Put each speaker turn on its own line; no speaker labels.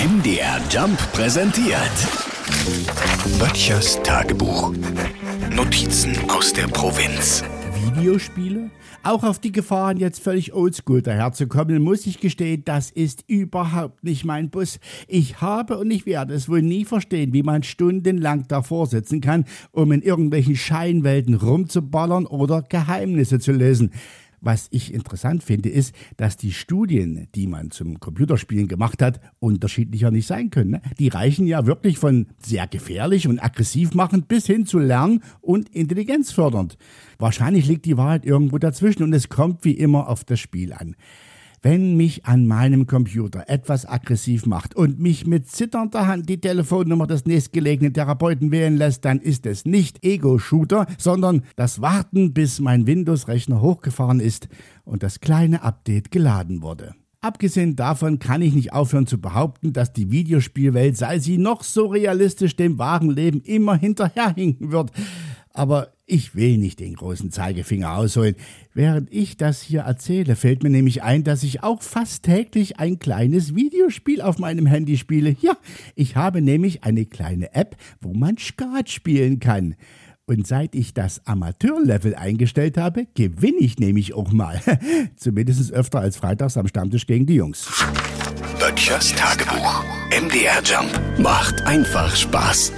MDR Jump präsentiert. Böttchers Tagebuch. Notizen aus der Provinz.
Videospiele? Auch auf die Gefahren, jetzt völlig oldschool daherzukommen, muss ich gestehen, das ist überhaupt nicht mein Bus. Ich habe und ich werde es wohl nie verstehen, wie man stundenlang davor sitzen kann, um in irgendwelchen Scheinwelten rumzuballern oder Geheimnisse zu lösen. Was ich interessant finde, ist, dass die Studien, die man zum Computerspielen gemacht hat, unterschiedlicher nicht sein können. Ne? Die reichen ja wirklich von sehr gefährlich und aggressiv machend bis hin zu lern- und intelligenzfördernd. Wahrscheinlich liegt die Wahrheit irgendwo dazwischen und es kommt wie immer auf das Spiel an. Wenn mich an meinem Computer etwas aggressiv macht und mich mit zitternder Hand die Telefonnummer des nächstgelegenen Therapeuten wählen lässt, dann ist es nicht Ego-Shooter, sondern das Warten, bis mein Windows-Rechner hochgefahren ist und das kleine Update geladen wurde. Abgesehen davon kann ich nicht aufhören zu behaupten, dass die Videospielwelt, sei sie noch so realistisch dem wahren Leben, immer hinterherhinken wird. Aber ich will nicht den großen Zeigefinger ausholen. Während ich das hier erzähle, fällt mir nämlich ein, dass ich auch fast täglich ein kleines Videospiel auf meinem Handy spiele. Ja, ich habe nämlich eine kleine App, wo man Skat spielen kann. Und seit ich das Amateurlevel eingestellt habe, gewinne ich nämlich auch mal. Zumindest öfter als freitags am Stammtisch gegen die Jungs.
Böttchers Tagebuch. MDR Jump macht einfach Spaß.